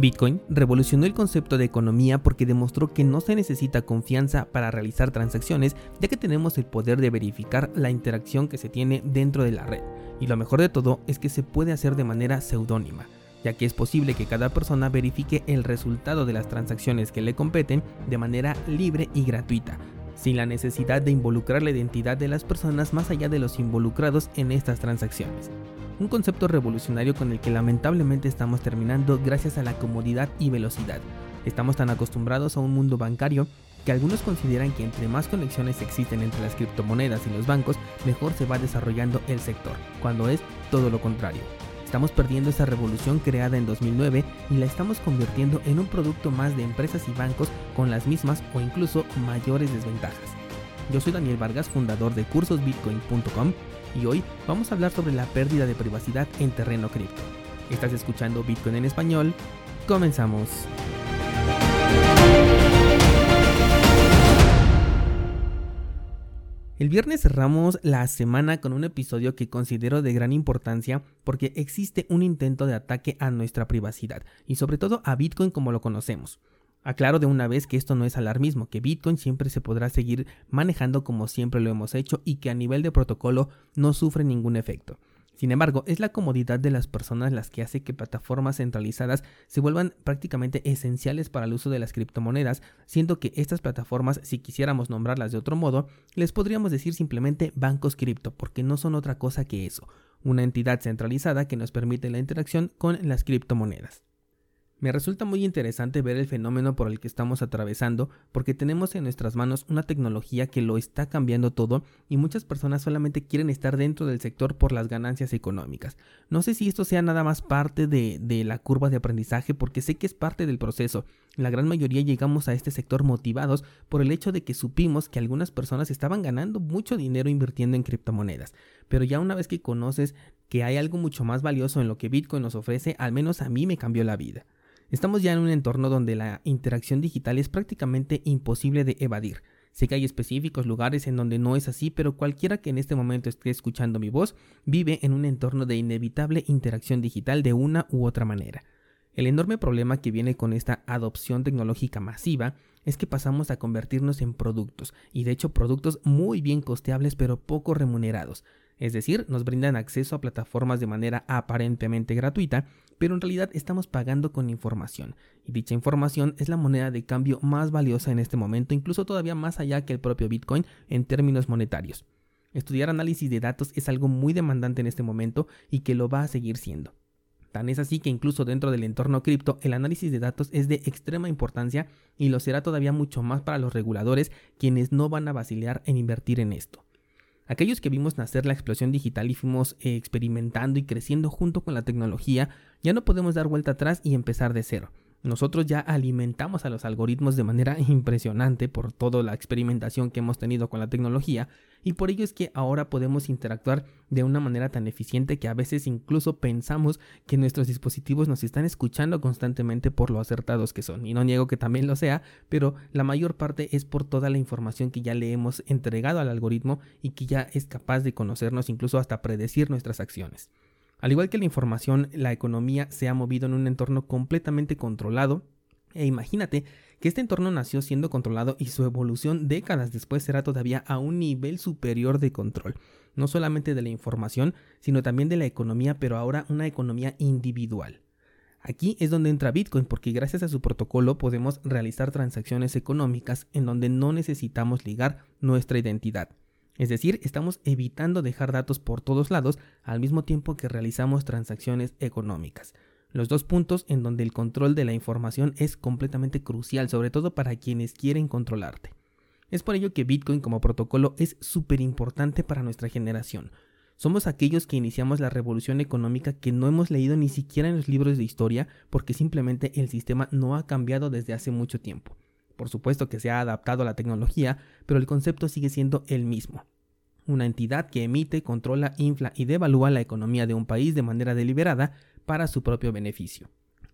Bitcoin revolucionó el concepto de economía porque demostró que no se necesita confianza para realizar transacciones, ya que tenemos el poder de verificar la interacción que se tiene dentro de la red. Y lo mejor de todo es que se puede hacer de manera seudónima, ya que es posible que cada persona verifique el resultado de las transacciones que le competen de manera libre y gratuita, sin la necesidad de involucrar la identidad de las personas más allá de los involucrados en estas transacciones un concepto revolucionario con el que lamentablemente estamos terminando gracias a la comodidad y velocidad. Estamos tan acostumbrados a un mundo bancario que algunos consideran que entre más conexiones existen entre las criptomonedas y los bancos, mejor se va desarrollando el sector, cuando es todo lo contrario. Estamos perdiendo esa revolución creada en 2009 y la estamos convirtiendo en un producto más de empresas y bancos con las mismas o incluso mayores desventajas. Yo soy Daniel Vargas, fundador de cursosbitcoin.com y hoy vamos a hablar sobre la pérdida de privacidad en terreno cripto. Estás escuchando Bitcoin en español. Comenzamos. El viernes cerramos la semana con un episodio que considero de gran importancia porque existe un intento de ataque a nuestra privacidad y sobre todo a Bitcoin como lo conocemos. Aclaro de una vez que esto no es alarmismo, que Bitcoin siempre se podrá seguir manejando como siempre lo hemos hecho y que a nivel de protocolo no sufre ningún efecto. Sin embargo, es la comodidad de las personas las que hace que plataformas centralizadas se vuelvan prácticamente esenciales para el uso de las criptomonedas, siendo que estas plataformas, si quisiéramos nombrarlas de otro modo, les podríamos decir simplemente bancos cripto, porque no son otra cosa que eso, una entidad centralizada que nos permite la interacción con las criptomonedas. Me resulta muy interesante ver el fenómeno por el que estamos atravesando porque tenemos en nuestras manos una tecnología que lo está cambiando todo y muchas personas solamente quieren estar dentro del sector por las ganancias económicas. No sé si esto sea nada más parte de, la curva de aprendizaje porque sé que es parte del proceso. La gran mayoría llegamos a este sector motivados por el hecho de que supimos que algunas personas estaban ganando mucho dinero invirtiendo en criptomonedas. Pero ya una vez que conoces que hay algo mucho más valioso en lo que Bitcoin nos ofrece, al menos a mí me cambió la vida. Estamos ya en un entorno donde la interacción digital es prácticamente imposible de evadir. Sé que hay específicos lugares en donde no es así, pero cualquiera que en este momento esté escuchando mi voz vive en un entorno de inevitable interacción digital de una u otra manera. El enorme problema que viene con esta adopción tecnológica masiva es que pasamos a convertirnos en productos, y de hecho productos muy bien costeables pero poco remunerados. Es decir, nos brindan acceso a plataformas de manera aparentemente gratuita, pero en realidad estamos pagando con información, y dicha información es la moneda de cambio más valiosa en este momento, incluso todavía más allá que el propio Bitcoin en términos monetarios. Estudiar análisis de datos es algo muy demandante en este momento y que lo va a seguir siendo. Tan es así que incluso dentro del entorno cripto el análisis de datos es de extrema importancia y lo será todavía mucho más para los reguladores quienes no van a vacilar en invertir en esto. Aquellos que vimos nacer la explosión digital y fuimos eh, experimentando y creciendo junto con la tecnología, ya no podemos dar vuelta atrás y empezar de cero. Nosotros ya alimentamos a los algoritmos de manera impresionante por toda la experimentación que hemos tenido con la tecnología y por ello es que ahora podemos interactuar de una manera tan eficiente que a veces incluso pensamos que nuestros dispositivos nos están escuchando constantemente por lo acertados que son. Y no niego que también lo sea, pero la mayor parte es por toda la información que ya le hemos entregado al algoritmo y que ya es capaz de conocernos incluso hasta predecir nuestras acciones. Al igual que la información, la economía se ha movido en un entorno completamente controlado. E imagínate que este entorno nació siendo controlado y su evolución décadas después será todavía a un nivel superior de control, no solamente de la información, sino también de la economía, pero ahora una economía individual. Aquí es donde entra Bitcoin porque gracias a su protocolo podemos realizar transacciones económicas en donde no necesitamos ligar nuestra identidad. Es decir, estamos evitando dejar datos por todos lados al mismo tiempo que realizamos transacciones económicas. Los dos puntos en donde el control de la información es completamente crucial, sobre todo para quienes quieren controlarte. Es por ello que Bitcoin como protocolo es súper importante para nuestra generación. Somos aquellos que iniciamos la revolución económica que no hemos leído ni siquiera en los libros de historia porque simplemente el sistema no ha cambiado desde hace mucho tiempo. Por supuesto que se ha adaptado a la tecnología, pero el concepto sigue siendo el mismo. Una entidad que emite, controla, infla y devalúa la economía de un país de manera deliberada para su propio beneficio.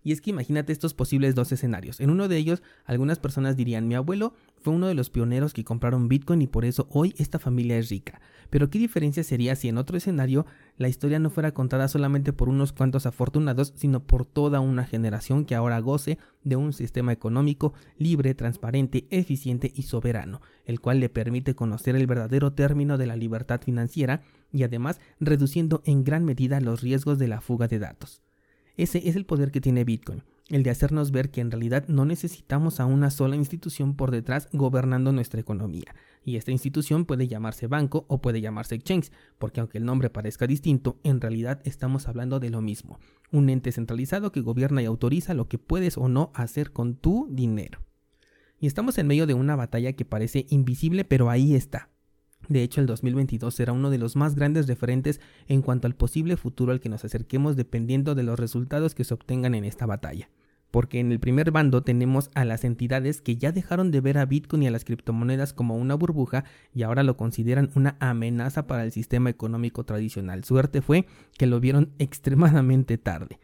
Y es que imagínate estos posibles dos escenarios. En uno de ellos, algunas personas dirían, mi abuelo fue uno de los pioneros que compraron Bitcoin y por eso hoy esta familia es rica. Pero ¿qué diferencia sería si en otro escenario la historia no fuera contada solamente por unos cuantos afortunados, sino por toda una generación que ahora goce de un sistema económico libre, transparente, eficiente y soberano, el cual le permite conocer el verdadero término de la libertad financiera y además reduciendo en gran medida los riesgos de la fuga de datos. Ese es el poder que tiene Bitcoin, el de hacernos ver que en realidad no necesitamos a una sola institución por detrás gobernando nuestra economía. Y esta institución puede llamarse banco o puede llamarse exchange, porque aunque el nombre parezca distinto, en realidad estamos hablando de lo mismo. Un ente centralizado que gobierna y autoriza lo que puedes o no hacer con tu dinero. Y estamos en medio de una batalla que parece invisible, pero ahí está. De hecho, el 2022 será uno de los más grandes referentes en cuanto al posible futuro al que nos acerquemos dependiendo de los resultados que se obtengan en esta batalla. Porque en el primer bando tenemos a las entidades que ya dejaron de ver a Bitcoin y a las criptomonedas como una burbuja y ahora lo consideran una amenaza para el sistema económico tradicional. Suerte fue que lo vieron extremadamente tarde.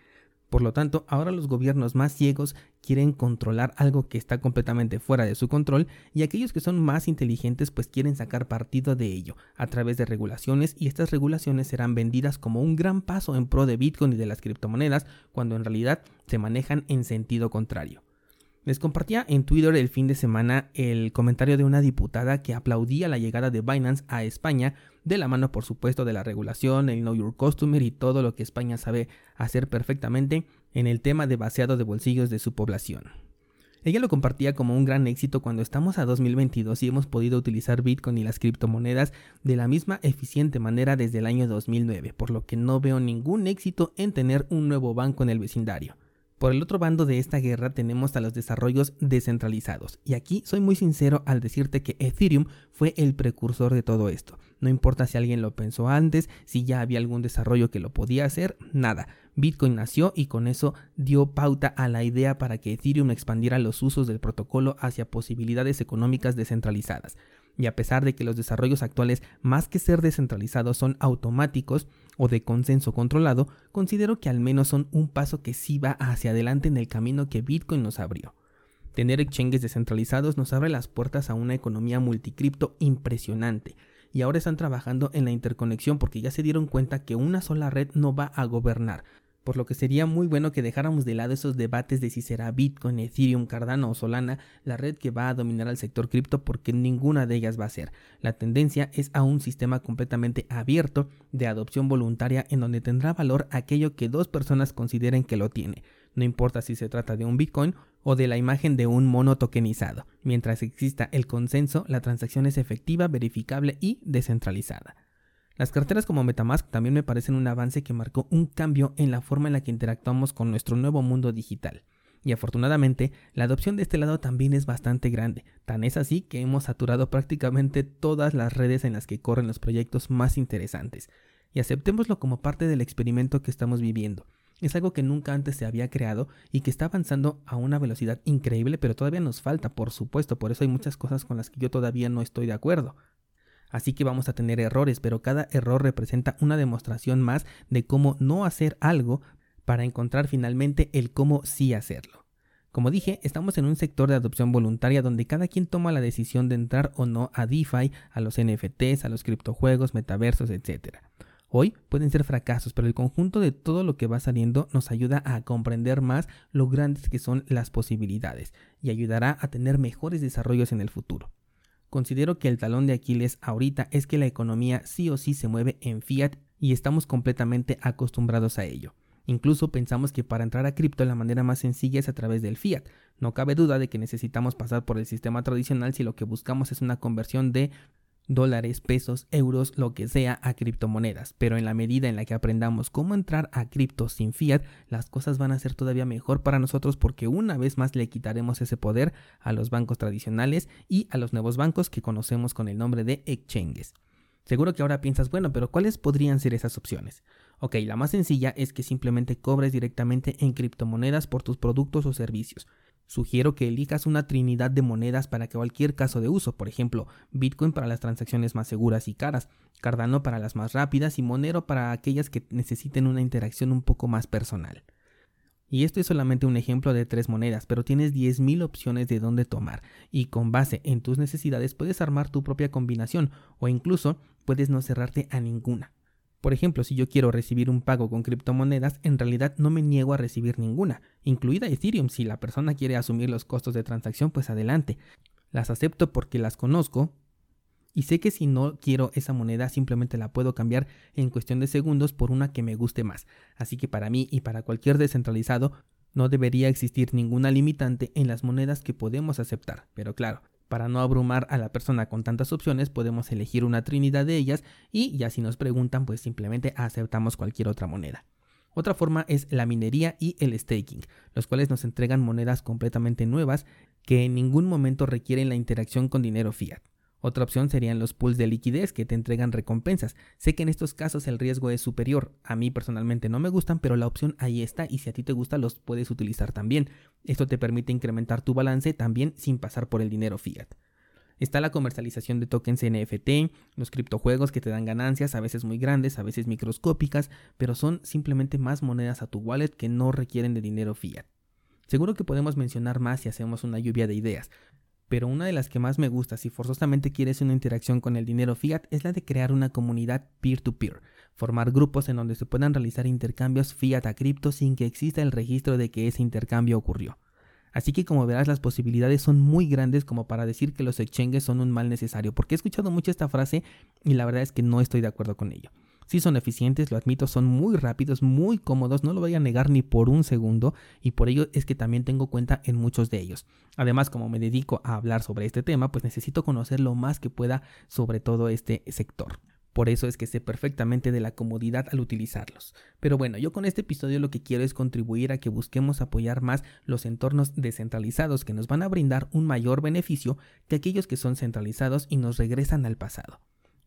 Por lo tanto, ahora los gobiernos más ciegos quieren controlar algo que está completamente fuera de su control y aquellos que son más inteligentes pues quieren sacar partido de ello a través de regulaciones y estas regulaciones serán vendidas como un gran paso en pro de Bitcoin y de las criptomonedas cuando en realidad se manejan en sentido contrario. Les compartía en Twitter el fin de semana el comentario de una diputada que aplaudía la llegada de Binance a España, de la mano por supuesto de la regulación, el Know Your Customer y todo lo que España sabe hacer perfectamente en el tema de vaciado de bolsillos de su población. Ella lo compartía como un gran éxito cuando estamos a 2022 y hemos podido utilizar Bitcoin y las criptomonedas de la misma eficiente manera desde el año 2009, por lo que no veo ningún éxito en tener un nuevo banco en el vecindario. Por el otro bando de esta guerra tenemos a los desarrollos descentralizados. Y aquí soy muy sincero al decirte que Ethereum fue el precursor de todo esto. No importa si alguien lo pensó antes, si ya había algún desarrollo que lo podía hacer, nada. Bitcoin nació y con eso dio pauta a la idea para que Ethereum expandiera los usos del protocolo hacia posibilidades económicas descentralizadas. Y a pesar de que los desarrollos actuales, más que ser descentralizados, son automáticos o de consenso controlado, considero que al menos son un paso que sí va hacia adelante en el camino que Bitcoin nos abrió. Tener exchanges descentralizados nos abre las puertas a una economía multicripto impresionante, y ahora están trabajando en la interconexión porque ya se dieron cuenta que una sola red no va a gobernar, por lo que sería muy bueno que dejáramos de lado esos debates de si será Bitcoin, Ethereum, Cardano o Solana la red que va a dominar al sector cripto porque ninguna de ellas va a ser. La tendencia es a un sistema completamente abierto de adopción voluntaria en donde tendrá valor aquello que dos personas consideren que lo tiene. No importa si se trata de un Bitcoin o de la imagen de un mono tokenizado. Mientras exista el consenso, la transacción es efectiva, verificable y descentralizada. Las carteras como Metamask también me parecen un avance que marcó un cambio en la forma en la que interactuamos con nuestro nuevo mundo digital. Y afortunadamente, la adopción de este lado también es bastante grande, tan es así que hemos saturado prácticamente todas las redes en las que corren los proyectos más interesantes. Y aceptémoslo como parte del experimento que estamos viviendo. Es algo que nunca antes se había creado y que está avanzando a una velocidad increíble, pero todavía nos falta, por supuesto, por eso hay muchas cosas con las que yo todavía no estoy de acuerdo. Así que vamos a tener errores, pero cada error representa una demostración más de cómo no hacer algo para encontrar finalmente el cómo sí hacerlo. Como dije, estamos en un sector de adopción voluntaria donde cada quien toma la decisión de entrar o no a DeFi, a los NFTs, a los criptojuegos, metaversos, etc. Hoy pueden ser fracasos, pero el conjunto de todo lo que va saliendo nos ayuda a comprender más lo grandes que son las posibilidades y ayudará a tener mejores desarrollos en el futuro. Considero que el talón de Aquiles ahorita es que la economía sí o sí se mueve en fiat y estamos completamente acostumbrados a ello. Incluso pensamos que para entrar a cripto la manera más sencilla es a través del fiat. No cabe duda de que necesitamos pasar por el sistema tradicional si lo que buscamos es una conversión de dólares, pesos, euros, lo que sea a criptomonedas. Pero en la medida en la que aprendamos cómo entrar a cripto sin fiat, las cosas van a ser todavía mejor para nosotros porque una vez más le quitaremos ese poder a los bancos tradicionales y a los nuevos bancos que conocemos con el nombre de exchanges. Seguro que ahora piensas, bueno, pero ¿cuáles podrían ser esas opciones? Ok, la más sencilla es que simplemente cobres directamente en criptomonedas por tus productos o servicios. Sugiero que elijas una trinidad de monedas para cualquier caso de uso, por ejemplo, Bitcoin para las transacciones más seguras y caras, Cardano para las más rápidas y Monero para aquellas que necesiten una interacción un poco más personal. Y esto es solamente un ejemplo de tres monedas, pero tienes 10.000 opciones de dónde tomar y con base en tus necesidades puedes armar tu propia combinación o incluso puedes no cerrarte a ninguna. Por ejemplo, si yo quiero recibir un pago con criptomonedas, en realidad no me niego a recibir ninguna, incluida Ethereum. Si la persona quiere asumir los costos de transacción, pues adelante. Las acepto porque las conozco, y sé que si no quiero esa moneda simplemente la puedo cambiar en cuestión de segundos por una que me guste más. Así que para mí y para cualquier descentralizado no debería existir ninguna limitante en las monedas que podemos aceptar. Pero claro, para no abrumar a la persona con tantas opciones podemos elegir una trinidad de ellas y ya si nos preguntan pues simplemente aceptamos cualquier otra moneda. Otra forma es la minería y el staking, los cuales nos entregan monedas completamente nuevas que en ningún momento requieren la interacción con dinero fiat. Otra opción serían los pools de liquidez que te entregan recompensas. Sé que en estos casos el riesgo es superior. A mí personalmente no me gustan, pero la opción ahí está y si a ti te gusta los puedes utilizar también. Esto te permite incrementar tu balance también sin pasar por el dinero fiat. Está la comercialización de tokens NFT, los criptojuegos que te dan ganancias, a veces muy grandes, a veces microscópicas, pero son simplemente más monedas a tu wallet que no requieren de dinero fiat. Seguro que podemos mencionar más si hacemos una lluvia de ideas, pero una de las que más me gusta si forzosamente quieres una interacción con el dinero fiat es la de crear una comunidad peer-to-peer, formar grupos en donde se puedan realizar intercambios fiat a cripto sin que exista el registro de que ese intercambio ocurrió. Así que como verás las posibilidades son muy grandes como para decir que los exchanges son un mal necesario, porque he escuchado mucho esta frase y la verdad es que no estoy de acuerdo con ello. Sí son eficientes, lo admito, son muy rápidos, muy cómodos, no lo voy a negar ni por un segundo y por ello es que también tengo cuenta en muchos de ellos. Además, como me dedico a hablar sobre este tema, pues necesito conocer lo más que pueda sobre todo este sector. Por eso es que sé perfectamente de la comodidad al utilizarlos. Pero bueno, yo con este episodio lo que quiero es contribuir a que busquemos apoyar más los entornos descentralizados que nos van a brindar un mayor beneficio que aquellos que son centralizados y nos regresan al pasado.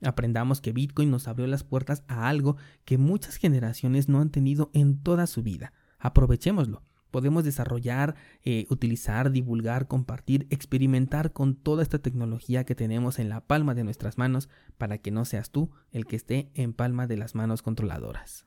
Aprendamos que Bitcoin nos abrió las puertas a algo que muchas generaciones no han tenido en toda su vida. Aprovechémoslo. Podemos desarrollar, eh, utilizar, divulgar, compartir, experimentar con toda esta tecnología que tenemos en la palma de nuestras manos para que no seas tú el que esté en palma de las manos controladoras.